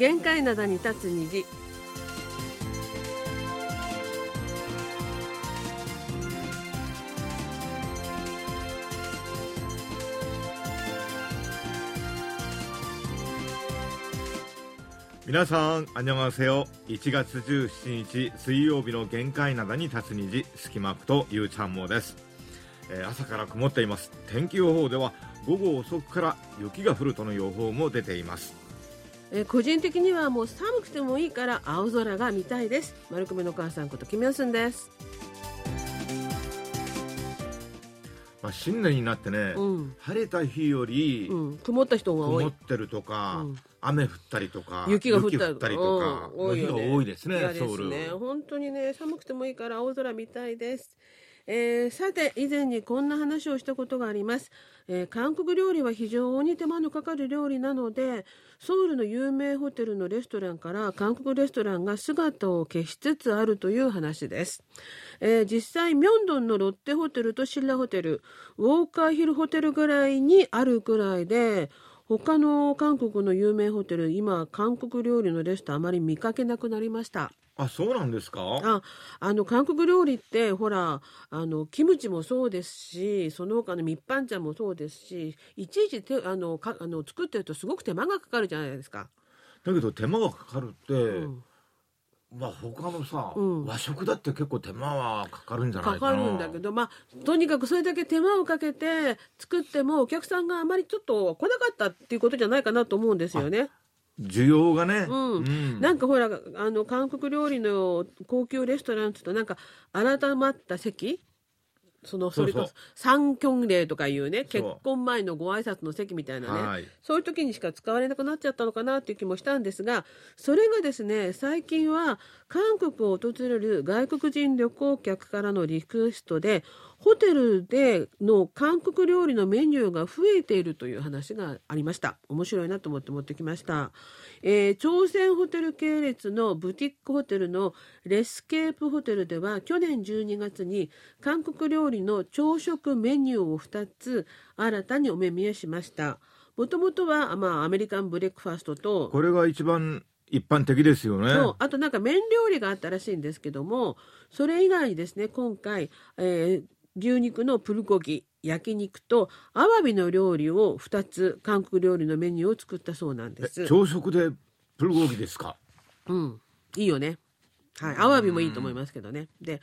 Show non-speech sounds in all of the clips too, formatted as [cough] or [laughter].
限界灘に立つ虹皆さん、あにょがせよ。1月17日水曜日の限界灘に立つ虹、スキマプとゆうちゃんもです、えー朝から曇っています。天気予報では午後遅くから雪が降るとの予報も出ています。えー個人的にはもう寒くてもいいから青空が見たいです。丸組の母さんことキムヨスンです。まあ、新年になってね、うん。晴れた日よりうん。曇った人が多い。曇ってるとか、うん。雨降ったりとか、雪が降ったりとか、うん。多いよね。多いですね、嫌ですソウル。ね本当にね寒くてもいいから青空見たいです。えーさて以前にこんな話をしたことがあります、えー韓国料理は非常に手間のかかる料理なのでソウルの有名ホテルのレストランから韓国レストランが姿を消しつつあるという話です、えー実際ミョンドンのロッテホテルとシッラホテルウォーカーヒルホテルぐらいにあるくらいで他の韓国の有名ホテル今韓国料理のレストランあまり見かけなくなりました。あ、そうなんですか？ああの韓国料理ってほらあのキムチもそうですしその他の密飯茶もそうですしいちいち手あのかあの作ってるとすごく手間がかかるじゃないですか。だけど手間がかかるって、うんまあ他のさ、うん和食だって結構手間はかかるんじゃないかなかかるんだけどまあとにかくそれだけ手間をかけて作ってもお客さんがあまりちょっと来なかったっていうことじゃないかなと思うんですよね。需要がね、うん。うん。なんかほらあの韓国料理の高級レストランってとなんか改まった席？そのそれこそ三キ礼とかいうね結婚前のご挨拶の席みたいなね、はい。そういう時にしか使われなくなっちゃったのかなっていう気もしたんですがそれがですね最近は韓国を訪れる外国人旅行客からのリクエストでホテルでの韓国料理のメニューが増えているという話がありました。面白いなと思って持ってきました、えー朝鮮ホテル系列のブティックホテルのレスケープホテルでは去年12月に韓国料理の朝食メニューを2つ新たにお目見えしました。もともとは、まあ、アメリカンブレックファーストとこれが一番一般的ですよね。そうあとなんか麺料理があったらしいんですけどもそれ以外にですね今回、えー牛肉のプルコギ焼肉とアワビの料理を2つ韓国料理のメニューを作ったそうなんですえ。朝食でプルゴギですか？うん、いいよね。はい、アワビもいいと思いますけどね。で、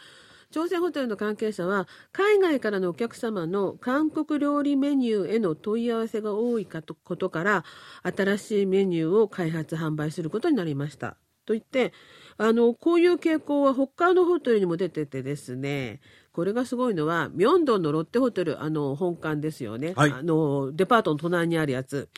朝鮮ホテルの関係者は、海外からのお客様の韓国料理メニューへの問い合わせが多いかとことから、新しいメニューを開発販売することになりました。と言って、あの、こういう傾向は他のホテルにも出ててですね、これがすごいのは、ミョンドンのロッテホテル、あの、本館ですよね。はいあの、デパートの隣にあるやつ。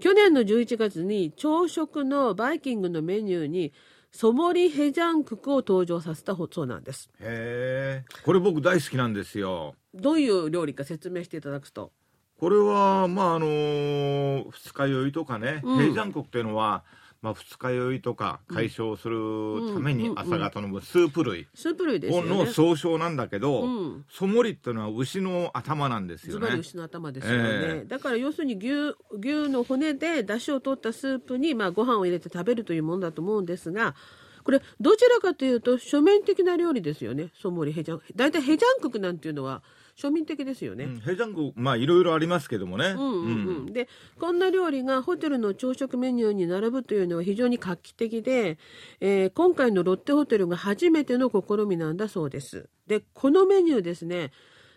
去年の11月に朝食のバイキングのメニューにソモリヘジャンククを登場させたそうなんです。へえこれ僕大好きなんですよどういう料理か説明していただくと。これはまああのー二日酔いとかね、うん平山国っていうのは、まあ、二日酔いとか解消するために朝方のスープ類スープ類ですよね。の総称なんだけど、うん。ソモリっていうのは牛の頭なんですよね。牛の頭ですよね、ええ。だから要するに牛牛の骨で出汁を取ったスープに、まあ、ご飯を入れて食べるというものだと思うんですがこれどちらかというと庶民的な料理ですよね。ソモリヘジャン。大体ヘジャンククなんていうのは庶民的ですよね。うん、平山国まあいろいろありますけどもね、うんうんうん、でこんな料理がホテルの朝食メニューに並ぶというのは非常に画期的で、えー今回のロッテホテルが初めての試みなんだそうです。でこのメニューですね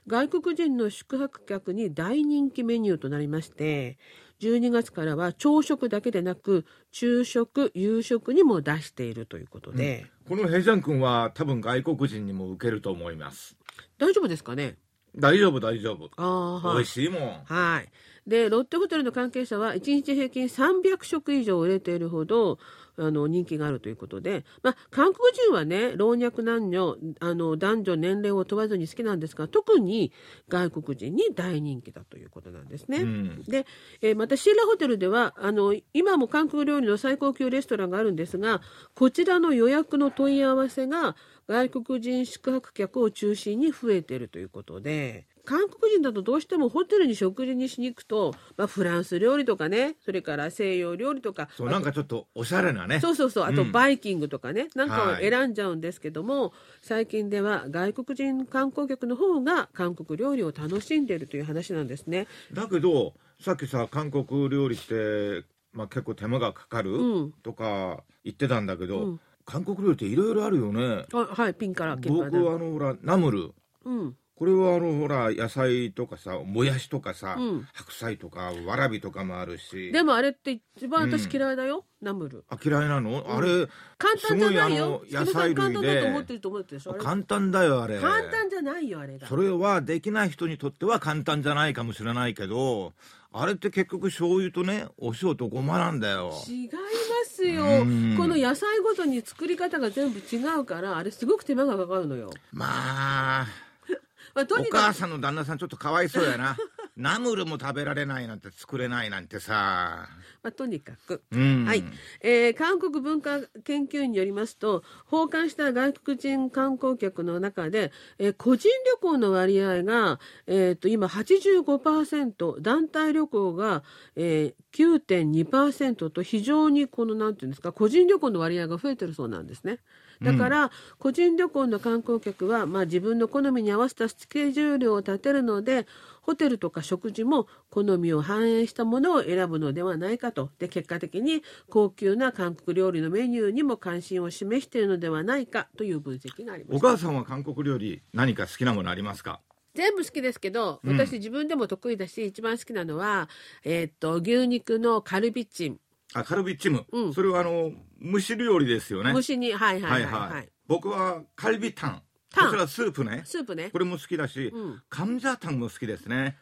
外国人の宿泊客に大人気メニューとなりまして12月からは朝食だけでなく昼食夕食にも出しているということで、この平山君は多分外国人にも受けると思います。大丈夫ですかね？大丈夫大丈夫。あーはい。美味しいもん。はい。で、ロッテホテルの関係者は、1日平均300食以上売れているほど、あの、人気があるということで、まあ、韓国人はね、老若男女、あの、男女年齢を問わずに好きなんですが、特に外国人に大人気だということなんですね。うんで、えーまたシーラホテルではあの今も韓国料理の最高級レストランがあるんですがこちらの予約の問い合わせが外国人宿泊客を中心に増えているということで韓国人だとどうしてもホテルに食事にしに行くと、まあ、フランス料理とかねそれから西洋料理とかそうなんかちょっとおしゃれなね。そうそうそうあとうん。バイキングとかね、なんかをはい選んじゃうんですけども、最近では外国人観光客の方が韓国料理を楽しんでいるという話なんですね。だけどさっきさ韓国料理って、まあ、結構手間がかかるうん。とか言ってたんだけど、うん。韓国料理っていろいろあるよね。あはいピンから僕あのほらナムル。うんこれはあのほら野菜とかさもやしとかさ、うん。白菜とかわらびとかもあるし。でもあれって一番私嫌いだよ、ナムル。あ嫌いなの、あれ簡単じゃないよ。すごいあの野菜類で。簡単だと思ってると思ってるでしょ？あれ簡単だよあれ。簡単じゃないよあれが。それはできない人にとっては簡単じゃないかもしれないけどあれって結局醤油とねお塩とごまなんだよ。違いますよ。うん。この野菜ごとに作り方が全部違うからあれすごく手間がかかるのよ、まあまあ、とおにかく母さんの旦那さんちょっとかわいそうやな。[laughs] ナムルも食べられないなんて作れないなんてさ。まあ、とにかく。うん。はい、えー韓国文化研究院によりますと訪韓した外国人観光客の中で、えー個人旅行の割合が、えー、と今85%団体旅行が、えー、9.2%と非常にこのなんていうんですか個人旅行の割合が増えてるそうなんですね。だから、個人旅行の観光客は、まあ、自分の好みに合わせたスケジュールを立てるのでホテルとか食事も好みを反映したものを選ぶのではないかと。で結果的に高級な韓国料理のメニューにも関心を示しているのではないかという分析がありまおした母さんは韓国料理何か好きなものありますか？全部好きですけどうん。私自分でも得意だし、一番好きなのは、えーっと牛肉のカルビチンあカルビチム、うん。それはあの蒸し料理ですよね。蒸しにはいはいはいははいい、はい。僕はカルビタン。タン？こちらスープね。スープね。これも好きだし、うん。カムジャタンも好きですね。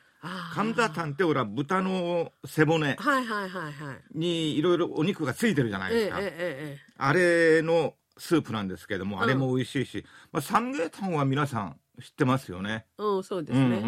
カムジャタンってほら豚の背骨はいはいはいはい。にいろいろお肉がついてるじゃないですか、ええええええ。あれのスープなんですけども、ん。あれも美味しいし、まあ、サムゲタンは皆さん知ってますよね。うんそうですね、うんううん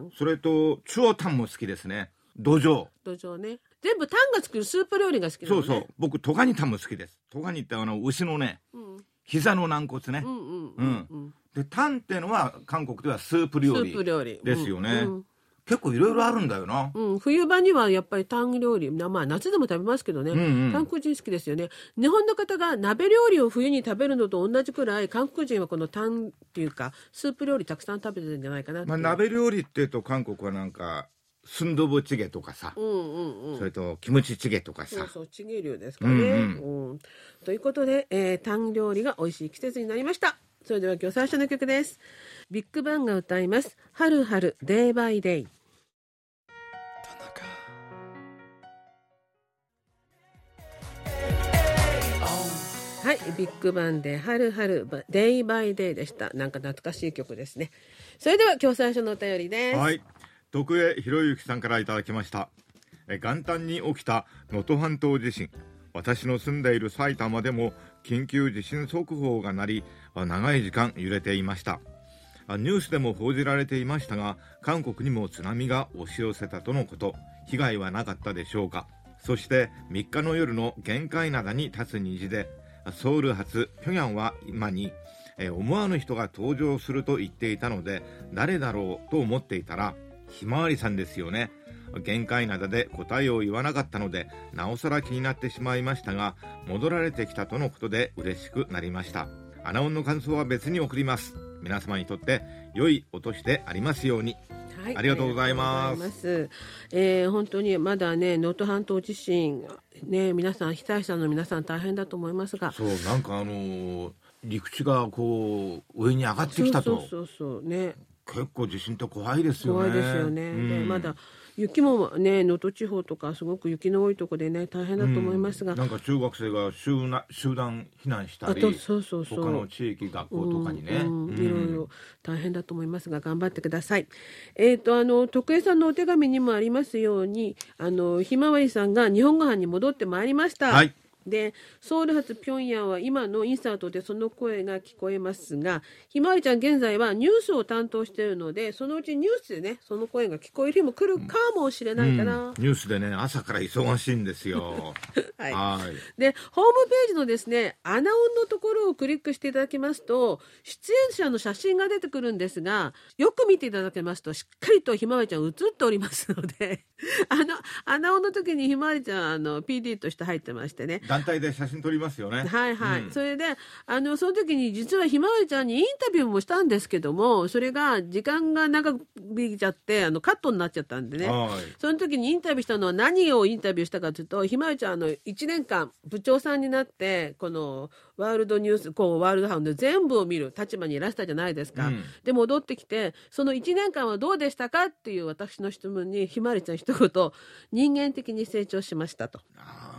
んうん。それとチュオタンも好きですね。土壌土壌ね全部タンが作るスープ料理が好きなのね。そうそう。僕トガニタンも好きです。トガニってあの牛のねうん。膝の軟骨ね。う、んうんうんうん。でタンっていうのは韓国ではスープス料理。ですよね。うん結構いろいろあるんだよな、うん。うん冬場にはやっぱりタン料理なまあ夏でも食べますけどね、うんうん。韓国人好きですよね。日本の方が鍋料理を冬に食べるのと同じくらい韓国人はこのタンっていうかスープ料理たくさん食べてるんじゃないかなまあ、う鍋料理っていうと韓国はなんかスンドブチゲとかさ、うんうんうんそれとキムチチゲとかさそうそう、チゲ流ですかね。うんうんということで、えー、タン料理が美味しい季節になりました。それでは今日最初の曲です。ビッグバンが歌います。春春デイバイデイ。はい、ビッグバンで春春デイバイデイでした。なんか懐かしい曲ですね。それでは今日最初のお便りです。はい徳江博之さんからいただきました。元旦に起きた能登半島地震。私の住んでいる埼玉でも緊急地震速報が鳴り長い時間揺れていました。ニュースでも報じられていましたが韓国にも津波が押し寄せたとのこと。被害はなかったでしょうか。そして3日の夜の限界灘に立つ虹でソウル発平壌は今に思わぬ人が登場すると言っていたので誰だろうと思っていたらひまわりさんですよね。限界灘で答えを言わなかったのでなおさら気になってしまいましたが戻られてきたとのことで嬉しくなりました。アナウンの感想は別に送ります。皆様にとって良いお年でありますように。はい。ありがとうございます。ます。えー本当にまだね能登半島地震ね皆さん被災者の皆さん大変だと思いますが。そうなんかあのー陸地がこう上に上がってきたと。そうそうそう。ね結構地震って怖いですよね。怖いですよね、うん。でまだ雪もね能登地方とかすごく雪の多いところでね大変だと思いますが、なんか中学生が集な集団避難したりあとそうそうそう。他の地域学校とかにね、うんうん。うん。いろいろ大変だと思いますが頑張ってください。えっ、とあの徳江さんのお手紙にもありますようにあのひまわりさんが日本ご飯に戻ってまいりました。はいでソウル発ピョンヤンは今のインサートでその声が聞こえますがひまわりちゃん現在はニュースを担当しているのでそのうちニュースでねその声が聞こえる日も来るかもしれないかな。うんニュースでね朝から忙しいんですよ。[laughs] はい。はい。でホームページのですねアナウンのところをクリックしていただきますと出演者の写真が出てくるんですがよく見ていただけますとしっかりとひまわりちゃん映っておりますので [laughs] あのアナウンの時にひまわりちゃんあの PD として入ってましてね団体で写真撮りますよね。はいはい、うん。それであのその時に実はひまわりちゃんにインタビューもしたんですけどもそれが時間が長引いちゃってあのカットになっちゃったんでね。はい。その時にインタビューしたのは何をインタビューしたかというとひまわりちゃんあの1年間部長さんになってこのワールドニュースこうワールドハウンド全部を見る立場にいらしたじゃないですか。うん。で戻ってきてその1年間はどうでしたかっていう私の質問にひまわりちゃん一言人間的に成長しましたと。なん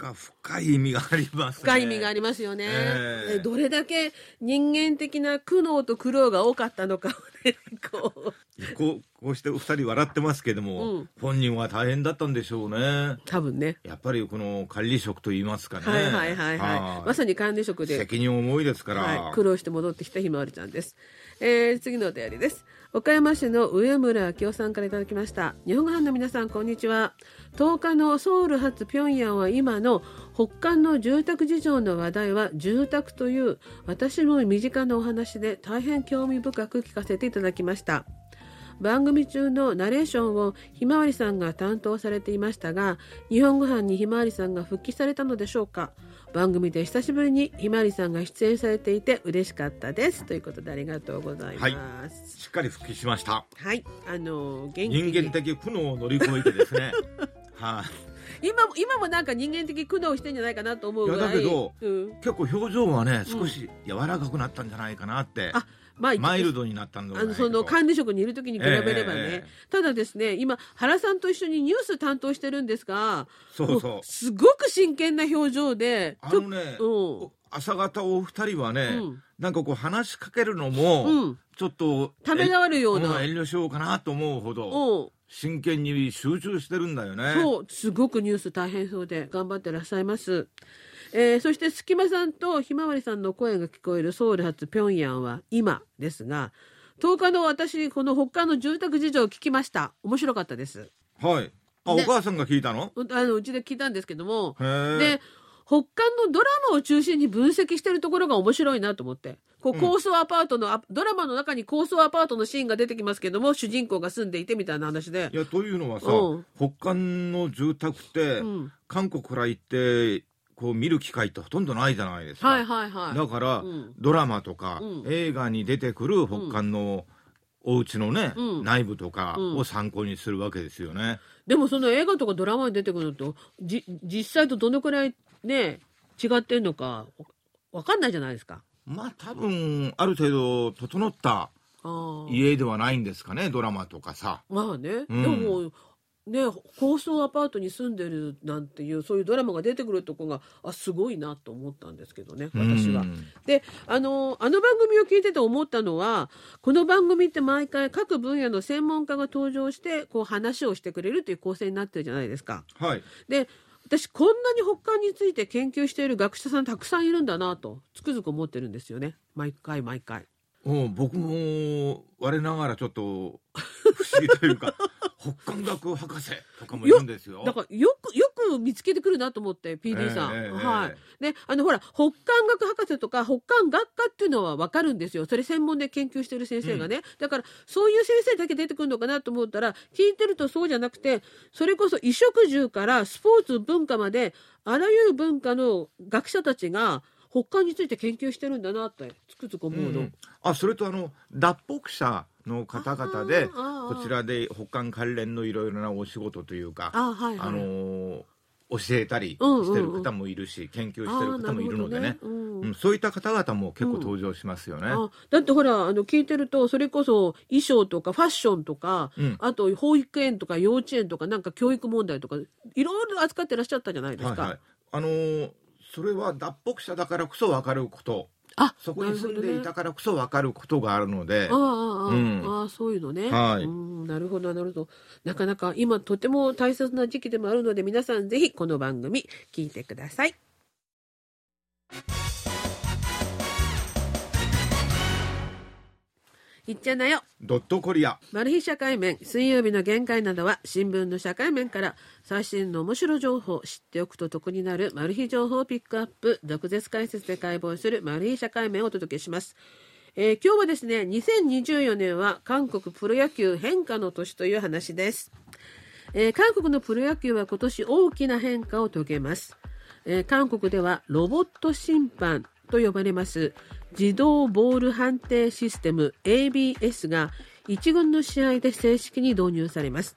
か深い意味がありますね。深い意味がありますよね、ええ。えどれだけ人間的な苦悩と苦労が多かったのか [laughs] こう。こうこうしてお二人笑ってますけども、うん。本人は大変だったんでしょうね。多分ね。やっぱりこの管理職といいますかね。はいはいはいはい。はい。まさに管理職で責任重いですから、はい、苦労して戻ってきたひまわりちゃんです、えー次のお便りです。岡山市の上村明夫さんからいただきました。日本語班の皆さんこんにちは。10日のソウル発ピョンヤンは今の北韓の住宅事情の話題は住宅という私の身近なお話で大変興味深く聞かせていただきました。番組中のナレーションをひまわりさんが担当されていましたが日本語班にひまわりさんが復帰されたのでしょうか。番組で久しぶりにひまわりさんが出演されていて嬉しかったです。ということでありがとうございます。しっかり復帰しました。はい、あの人に。間的苦悩を乗り越えてですね。[laughs] はい、今も今もなんか人間的苦悩してんじゃないかなと思うぐらい。だけどうん、結構表情はね少し柔らかくなったんじゃないかなって、あまあマイルドになったんだあのその管理職にいる時に比べればね、ええただですね今原さんと一緒にニュース担当してるんですがそうそう。もすごく真剣な表情であのね、うん。朝方お二人はね、うん。なんかこう話しかけるのも、うん。ちょっとためらわるような。うん遠慮しようかなと思うほどうん真剣に集中してるんだよね。そうすごくニュース大変そうで頑張ってらっしゃいます、えーそして隙間さんとひまわりさんの声が聞こえるソウル発ピョンヤンは今ですが10日の私この北韓の住宅事情を聞きました面白かったですはい。あ、ねお母さんが聞いたの？うあのうちで聞いたんですけども。で北韓のドラマを中心に分析してるところが面白いなと思って。こううん。高層アパートの、あドラマの中に高層アパートのシーンが出てきますけども主人公が住んでいてみたいな話で。いや、というのはさ、うん。北韓の住宅って、うん。韓国から行って、こう見る機会ってほとんどないじゃないですか。はいはいはい。だから、うん。ドラマとか、うん。映画に出てくる北韓のお家のね、うん。内部とかうん。を参考にするわけですよね。でもその映画とかドラマに出てくるのとじ実際とどのくらいね違ってんのかわかんないじゃないですか。まあ多分、ある程度整った家ではないんですかね、ドラマとかさ。まあね、うんでもね高層アパートに住んでるなんていうそういうドラマが出てくるとこがあすごいなと思ったんですけどね私はう。んであのあの番組を聞いてて思ったのはこの番組って毎回各分野の専門家が登場してこう話をしてくれるという構成になってるじゃないですか。はい。で私こんなに北韓について研究している学者さんたくさんいるんだなとつくづく思ってるんですよね毎回毎回。うん僕も我ながらちょっと不思議というか [laughs] 北韓学博士とかもいるんですよ。だからよくよく見つけてくるなと思って PD さん。ええええはい。であのほら北韓学博士とか北韓学科っていうのは分かるんですよそれ専門で研究してる先生がね、だからそういう先生だけ出てくるのかなと思ったら聞いてるとそうじゃなくてそれこそ衣食住からスポーツ文化まであらゆる文化の学者たちが北韓について研究してるんだなってつくづく思うの。うんあそれとあの脱北者の方々でこちらで北韓関連のいろいろなお仕事というかあはいはい。あのー教えたりうんうんうん。してる方もいるし、研究してる方もいるのでね。あーなるほどうん。うん。そういった方々も結構登場しますよね。あだってほらあの聞いてるとそれこそ衣装とかファッションとか、うん。あと保育園とか幼稚園とかなんか教育問題とかいろいろ扱ってらっしゃったじゃないですか。はいはい、あのーそれは脱北者だからこそ分かること。あそこに住んでいたからこそ分かることがあるので、ああああ、うん。ああそういうのね、はい。うんなるほどなるほど。なかなか今とても大切な時期でもあるので皆さんぜひこの番組聞いてくださいいっちゃなよ。ドットコリア。マル秘社会面水曜日の限界などは新聞の社会面から最新の面白情報知っておくと得になるマル秘情報をピックアップ毒舌解説で解剖するマル秘社会面をお届けします。えー、今日はですね2024年は韓国プロ野球変化の年という話です、えー、韓国のプロ野球は今年大きな変化を遂げます、えー、韓国ではロボット審判と呼ばれます自動ボール判定システム ABS が1軍の試合で正式に導入されます。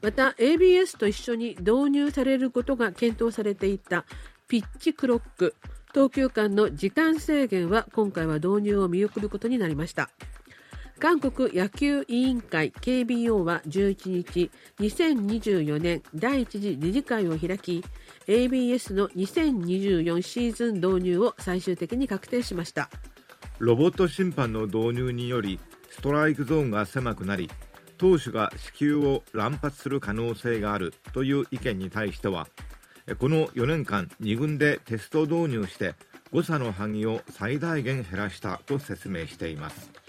また ABS と一緒に導入されることが検討されていたピッチクロック投球間の時間制限は今回は導入を見送ることになりました。韓国野球委員会 KBO は11日2024年第一次理事会を開き ABS の2024シーズン導入を最終的に確定しました。ロボット審判の導入によりストライクゾーンが狭くなり投手が死球を乱発する可能性があるという意見に対してはこの4年間2軍でテスト導入して誤差の範囲を最大限減らしたと説明しています。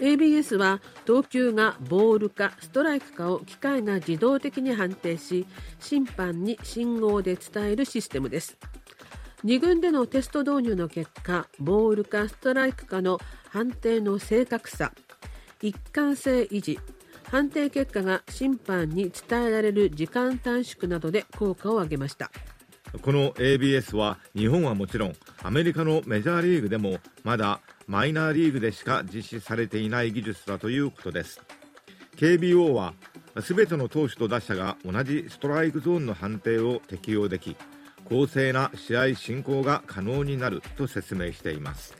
ABS は投球がボールかストライクかを機械が自動的に判定し審判に信号で伝えるシステムです。2軍でのテスト導入の結果ボールかストライクかの判定の正確さ。一貫性維持。判定結果が審判に伝えられる時間短縮などで効果を上げました。この ABS は日本はもちろんアメリカのメジャーリーグでもまだマイナーリーグでしか実施されていない技術だということです。KBO は全ての投手と打者が同じストライクゾーンの判定を適用でき公正な試合進行が可能になると説明しています。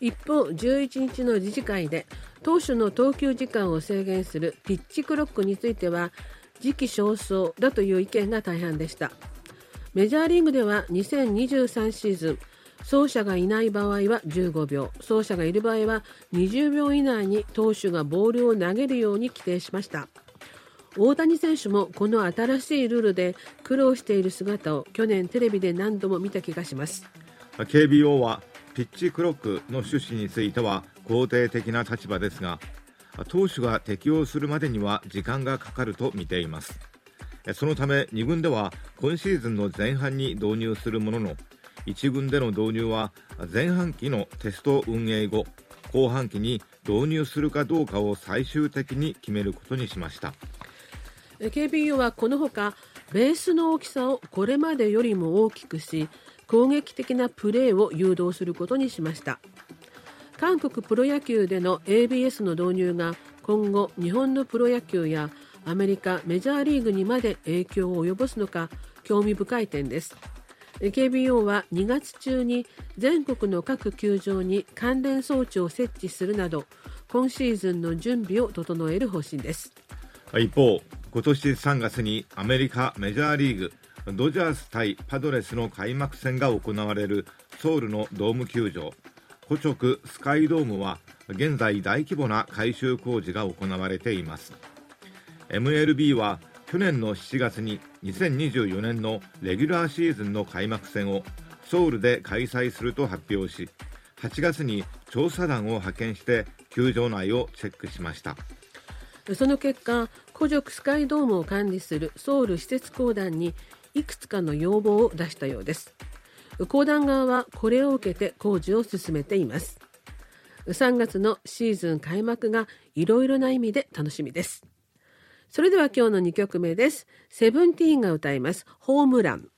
一方11日の理事会で投手の投球時間を制限するピッチクロックについては時期尚早だという意見が大半でした。メジャーリーグでは2023シーズン走者がいない場合は15秒走者がいる場合は20秒以内に投手がボールを投げるように規定しました。大谷選手もこの新しいルールで苦労している姿を去年テレビで何度も見た気がします。KBO はピッチクロックの趣旨については肯定的な立場ですが投手が適用するまでには時間がかかると見ています。そのため2軍では今シーズンの前半に導入するものの1軍での導入は前半期のテスト運営後後半期に導入するかどうかを最終的に決めることにしました。KBU はこのほかベースの大きさをこれまでよりも大きくし攻撃的なプレーを誘導することにしました。韓国プロ野球での ABS の導入が今後日本のプロ野球やアメリカメジャーリーグにまで影響を及ぼすのか興味深い点です。KBO は2月中に全国の各球場に関連装置を設置するなど今シーズンの準備を整える方針です。一方今年3月にアメリカメジャーリーグドジャース対パドレスの開幕戦が行われるソウルのドーム球場。古直スカイドームは現在大規模な改修工事が行われています。MLB は去年の7月に2024年のレギュラーシーズンの開幕戦をソウルで開催すると発表し8月に調査団を派遣して球場内をチェックしました。その結果古直スカイドームを管理するソウル施設公団にいくつかの要望を出したようです。公団側はこれを受けて工事を進めています。3月のシーズン開幕がいろいろな意味で楽しみです。それでは今日の2曲目です。セブンティーンが歌います。ホームラン。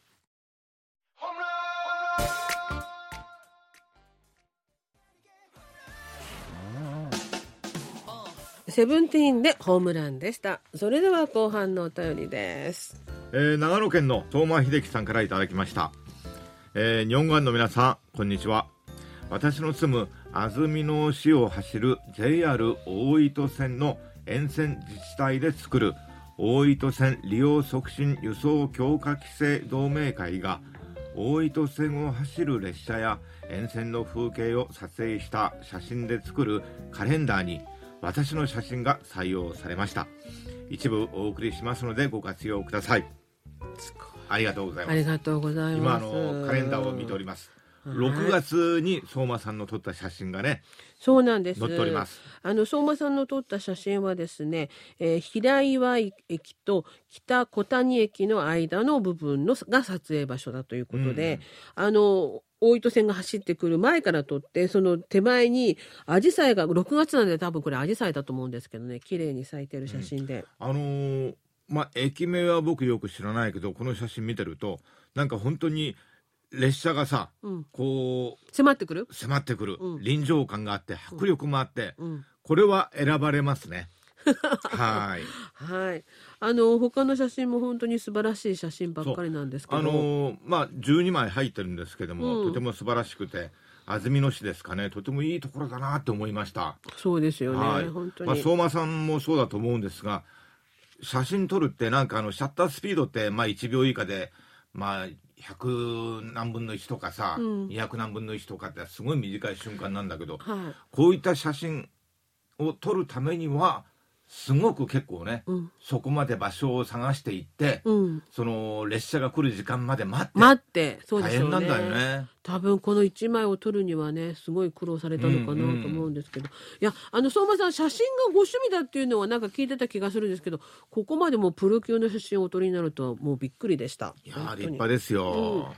セブンティーンでホームランでした。それでは後半のお便りです。えー、長野県の東間秀樹さんからいただきました。えー、日本語の皆さん、こんにちは。私の住む安曇野市を走る JR 大糸線の沿線自治体で作る大糸線利用促進輸送強化規制同盟会が大糸線を走る列車や沿線の風景を撮影した写真で作るカレンダーに私の写真が採用されました。一部お送りしますのでご活用ください。ありがとうござい。ますありがとうございます。今あのカレンダーを見ております6月に相馬さんの撮った写真がねそうなんです。載っております。あの相馬さんの撮った写真はですね、えー平岩駅と北小谷駅の間の部分のが撮影場所だということで、あの大糸線が走ってくる前から撮ってその手前にアジサイが6月なんで多分これアジサイだと思うんですけどね綺麗に咲いてる写真で、あのーまあ駅名は僕よく知らないけどこの写真見てるとなんか本当に列車がさうん、こ迫ってくる、う迫ってくる、うん。臨場感があって迫力もあって、うん、これは選ばれますね。[laughs] はい。はい。あの他の写真も本当に素晴らしい写真ばっかりなんですけど。あのーまあ12枚入ってるんですけども、うん。とても素晴らしくて安曇野市ですかね。とてもいいところだなって思いました。そうですよね、はい。本当に、まあ、相馬さんもそうだと思うんですが写真撮るってなんかあのシャッタースピードってまあ1秒以下でまあ100何分の1とかさ、うん。200何分の1とかってすごい短い瞬間なんだけどはい。こういった写真を撮るためにはすごく結構ね、うんそこまで場所を探していって、うん、その列車が来る時間まで待って、待ってそうで大すよね変なんだよね。多分この1枚を撮るにはねすごい苦労されたのかなと思うんですけど、いやあの相馬さん写真がご趣味だっていうのはなんか聞いてた気がするんですけどここまでもうプロ級の写真をお撮りになるとはもうびっくりでした。いや立派ですよ。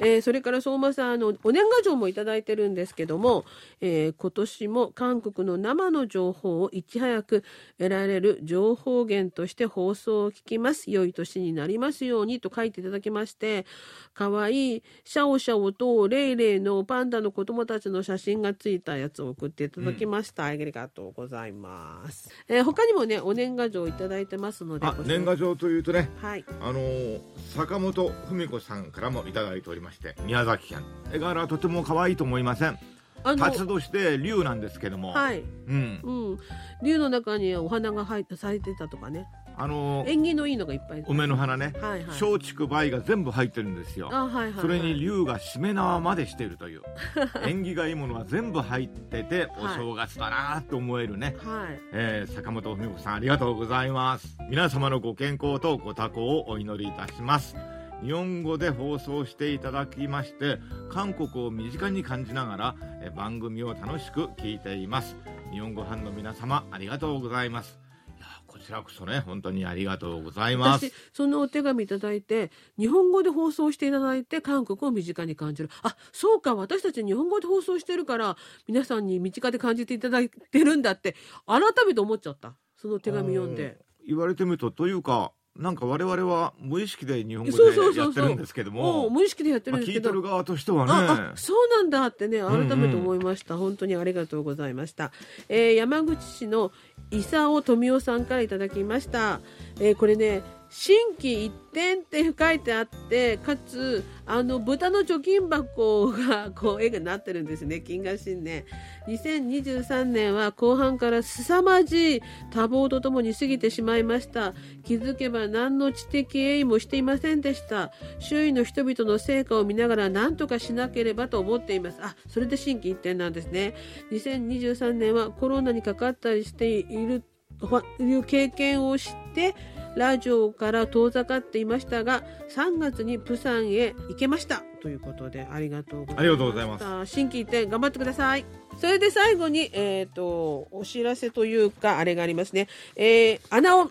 えーそれから相馬さんあのお年賀状もいただいてるんですけども、えー今年も韓国の生の情報をいち早く得られる情報源として放送を聞きます。良い年になりますようにと書いていただきましてかわいいシャオシャオとレイレイのパンダの子供たちの写真がついたやつを送っていただきました、ありがとうございます、えー他にもねお年賀状いただいてますので年賀状というとねはい。あのー坂本文子さんからもいただいておりまして宮崎県。絵柄はとても可愛いと思いません。辰として龍なんですけども、はい。うん。うん、竜の中にお花が入って咲いてたとかね。あのー縁起のいいのがいっぱい。梅の花ね。松竹梅が全部入ってるんですよ。あはいはい、はい、それに龍がしめ縄までしているという。[laughs] 縁起がいいものは全部入ってておはい。正月だなと思えるね、はい。えー坂本文子さんありがとうございます。皆様のご健康とご多幸をお祈りいたします日本語で放送していただきまして韓国を身近に感じながらえー番組を楽しく聞いています。日本語班の皆様ありがとうございます。いやこちらこそね本当にありがとうございます。私そのお手紙いただいて日本語で放送していただいて韓国を身近に感じる。あそうか私たち日本語で放送してるから皆さんに身近で感じていただいてるんだって改めて思っちゃった。その手紙読んで。言われてみるとというかなんか我々は無意識で日本語でやってるんですけども。無意識でやってるまあ、んですけど、聞いてる側としてはね。ああそうなんだってね改めて思いました、本当にありがとうございました、えー山口市の伊佐富夫さんからいただきました、えーこれね新規一点って書いてあってかつあの豚の貯金箱がこう絵がなってるんですね。金河新年2023年は後半から凄まじい多忙とともに過ぎてしまいました。気づけば何の知的栄意もしていませんでした。周囲の人々の成果を見ながら何とかしなければと思っています。あそれで心機一転なんですね。2023年はコロナにかかったりしているという経験をしてラジオから遠ざかっていましたが3月にプサンへ行けました。ということでありがとうございますありがとうございます。心機一転頑張ってください。それで最後に、えー、とお知らせというかあれがありますね、えー、アナオン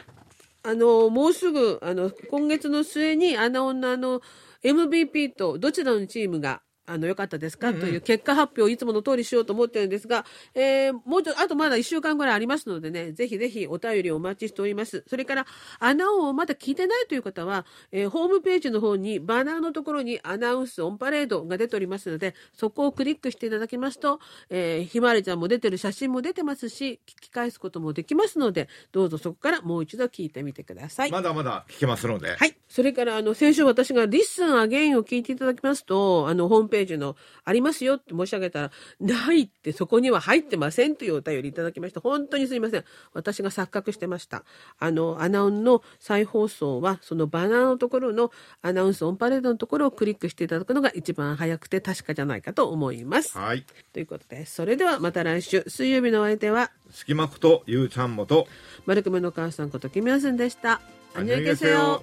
あのもうすぐあの今月の末にアナオンのあの MVP とどちらのチームがあの良かったですか、という結果発表をいつもの通りしようと思ってるんですが、えーもうちょっとあとまだ1週間ぐらいありますのでねぜひぜひお便りをお待ちしておりますそれからアナをまだ聞いてないという方は、えーホームページの方にバナーのところにアナウンスオンパレードが出ておりますのでそこをクリックしていただきますと、えーひまわりちゃんも出てる写真も出てますし聞き返すこともできますのでどうぞそこからもう一度聞いてみてください。まだまだ聞けますので、はい。それから、あの、先週私が Listen Again を聞いていただきますと、あの、ホームペの、ありますよって申し上げたら、ないってそこには入ってませんというお便りいただきました。本当にすいません。私が錯覚してました。あの、アナウンの再放送は、そのバナーのところのアナウンスオンパレードのところをクリックしていただくのが一番早くて確かじゃないかと思います。はいということで、それではまた来週、水曜日のお相手は、隙間ことゆうちゃんもと丸熊の母さんことキムヤスンでした。안녕히계세요